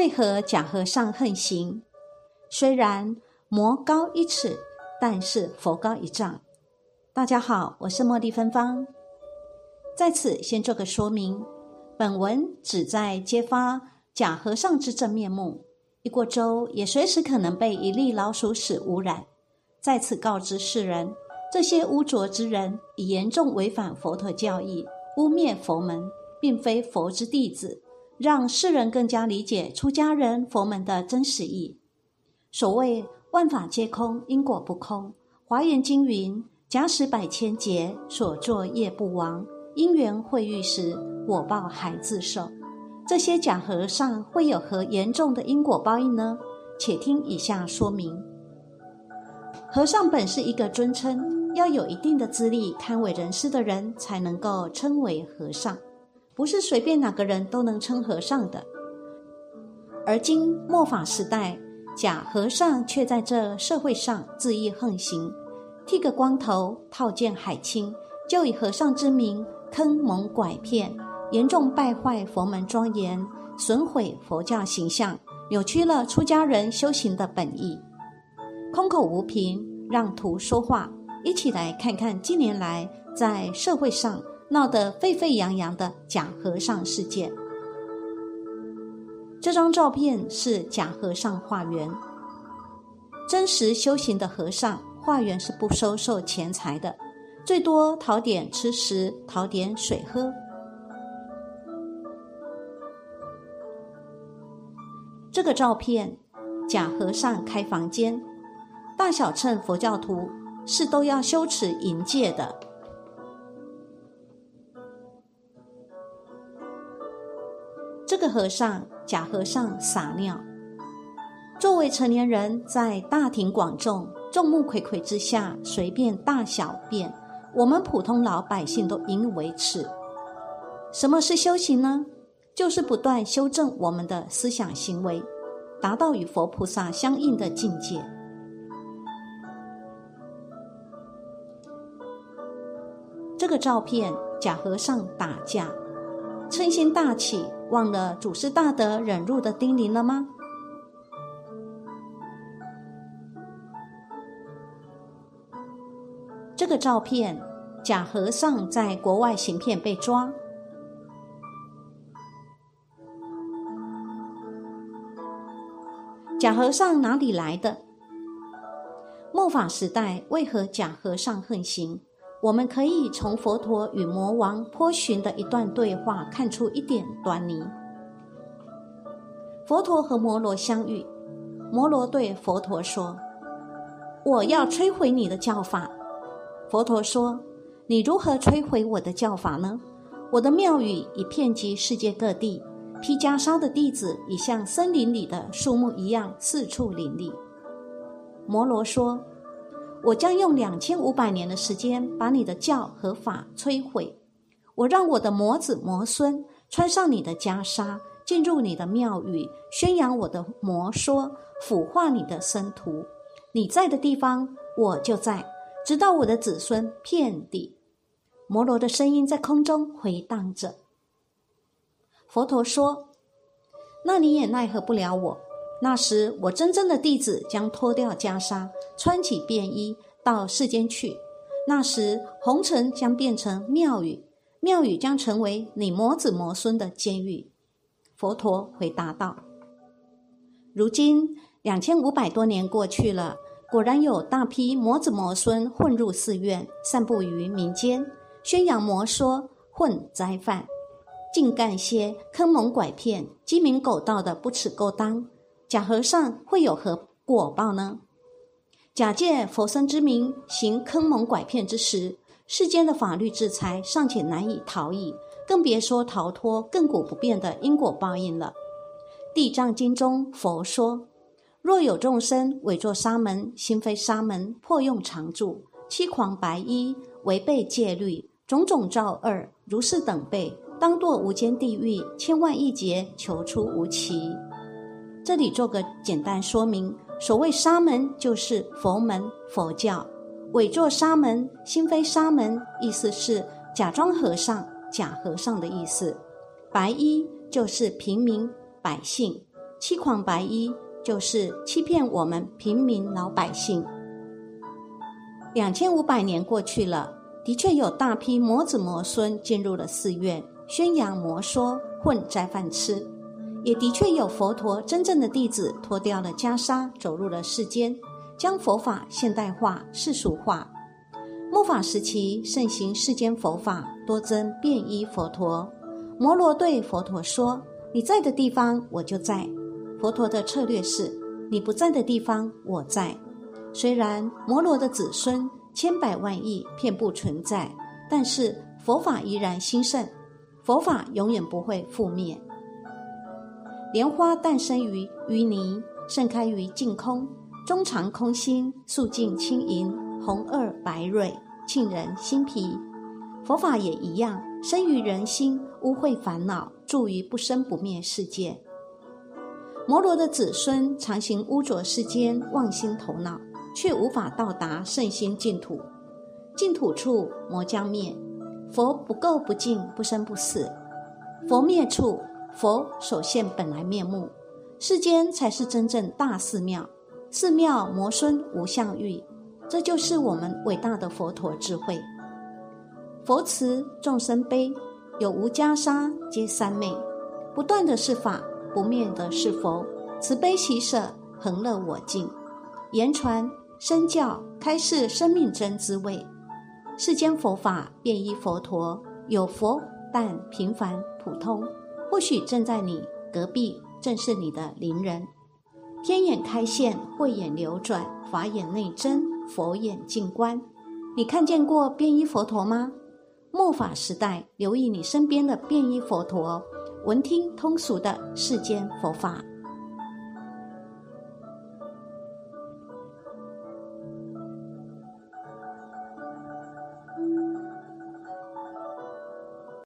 为何假和尚横行？虽然魔高一尺，但是佛高一丈。大家好，我是茉莉芬芳。在此先做个说明，本文旨在揭发假和尚之真面目。一锅粥也随时可能被一粒老鼠屎污染。在此告知世人，这些污浊之人已严重违反佛陀教义，污蔑佛门，并非佛之弟子。让世人更加理解出家人佛门的真实意。所谓万法皆空，因果不空。华严经云：假使百千劫所作业不亡，因缘会遇时，果报还自受。这些假和尚会有何严重的因果报应呢？且听以下说明。和尚本是一个尊称，要有一定的资历，堪为人师的人才能够称为和尚。不是随便哪个人都能称和尚的，而今末法时代，假和尚却在这社会上恣意横行，剃个光头，套件海青，就以和尚之名坑蒙拐骗，严重败坏佛门庄严，损毁佛教形象，扭曲了出家人修行的本意。空口无凭，让图说话，一起来看看近年来在社会上。闹得沸沸扬扬的假和尚事件。这张照片是假和尚化缘。真实修行的和尚化缘是不收受钱财的，最多讨点吃食，讨点水喝。这个照片，假和尚开房间，大小乘佛教徒是都要修持淫戒的。个和尚假和尚撒尿，作为成年人，在大庭广众、众目睽睽之下随便大小便，我们普通老百姓都引以为耻。什么是修行呢？就是不断修正我们的思想行为，达到与佛菩萨相应的境界。这个照片，假和尚打架。嗔心大起，忘了祖师大德忍辱的叮咛了吗？这个照片，假和尚在国外行骗被抓。假和尚哪里来的？末法时代为何假和尚横行？我们可以从佛陀与魔王颇寻的一段对话看出一点端倪。佛陀和摩罗相遇，摩罗对佛陀说：“我要摧毁你的教法。”佛陀说：“你如何摧毁我的教法呢？我的庙宇已遍及世界各地，披袈裟的弟子已像森林里的树木一样四处林立。”摩罗说。我将用两千五百年的时间把你的教和法摧毁。我让我的魔子魔孙穿上你的袈裟，进入你的庙宇，宣扬我的魔说，腐化你的僧徒。你在的地方，我就在，直到我的子孙遍地。摩罗的声音在空中回荡着。佛陀说：“那你也奈何不了我。”那时，我真正的弟子将脱掉袈裟，穿起便衣，到世间去。那时，红尘将变成庙宇，庙宇将成为你魔子魔孙的监狱。佛陀回答道：“如今两千五百多年过去了，果然有大批魔子魔孙混入寺院，散布于民间，宣扬魔说，混斋饭，净干些坑蒙拐骗、鸡鸣狗盗的不耻勾当。”假和尚会有何果报呢？假借佛僧之名行坑蒙拐骗之时，世间的法律制裁尚且难以逃逸，更别说逃脱亘古不变的因果报应了。《地藏经》中佛说：“若有众生伪作沙门，心非沙门，破用常住，欺狂白衣，违背戒律，种种造恶，如是等辈，当堕无间地狱，千万亿劫，求出无期。”这里做个简单说明：所谓沙门，就是佛门、佛教；伪作沙门，心非沙门，意思是假装和尚、假和尚的意思。白衣就是平民。百姓欺诳白衣，就是欺骗我们平民老百姓。两千五百年过去了，的确有大批魔子魔孙进入了寺院，宣扬魔说，混斋饭吃；也的确有佛陀真正的弟子脱掉了袈裟，走入了世间，将佛法现代化、世俗化。末法时期盛行世间佛法，多增便衣佛陀。摩罗对佛陀说。你在的地方，我就在。佛陀的策略是：你不在的地方，我在。虽然摩罗的子孙千百万亿遍布存在，但是佛法依然兴盛，佛法永远不会覆灭。莲花诞生于淤泥，盛开于净空，中藏空心，素净轻盈，红萼白蕊，沁人心脾。佛法也一样，生于人心，污秽烦恼。住于不生不灭世界。摩罗的子孙常行污浊世间，妄心头脑，却无法到达圣心净土。净土处魔将灭，佛不垢不净，不生不死。佛灭处，佛首现本来面目，世间才是真正大寺庙。寺庙魔孙无相遇，这就是我们伟大的佛陀智慧。佛慈众生悲。有无袈裟皆三昧，不断的是法，不灭的是佛，慈悲喜舍，恒乐我净，言传身教，开示生命真滋味。世间佛法便依佛陀，有佛但平凡普通，或许正在你隔壁，正是你的邻人。天眼开现，慧眼流转，法眼内真，佛眼静观。你看见过便衣佛陀吗？末法时代，留意你身边的便衣佛陀，闻听通俗的世间佛法。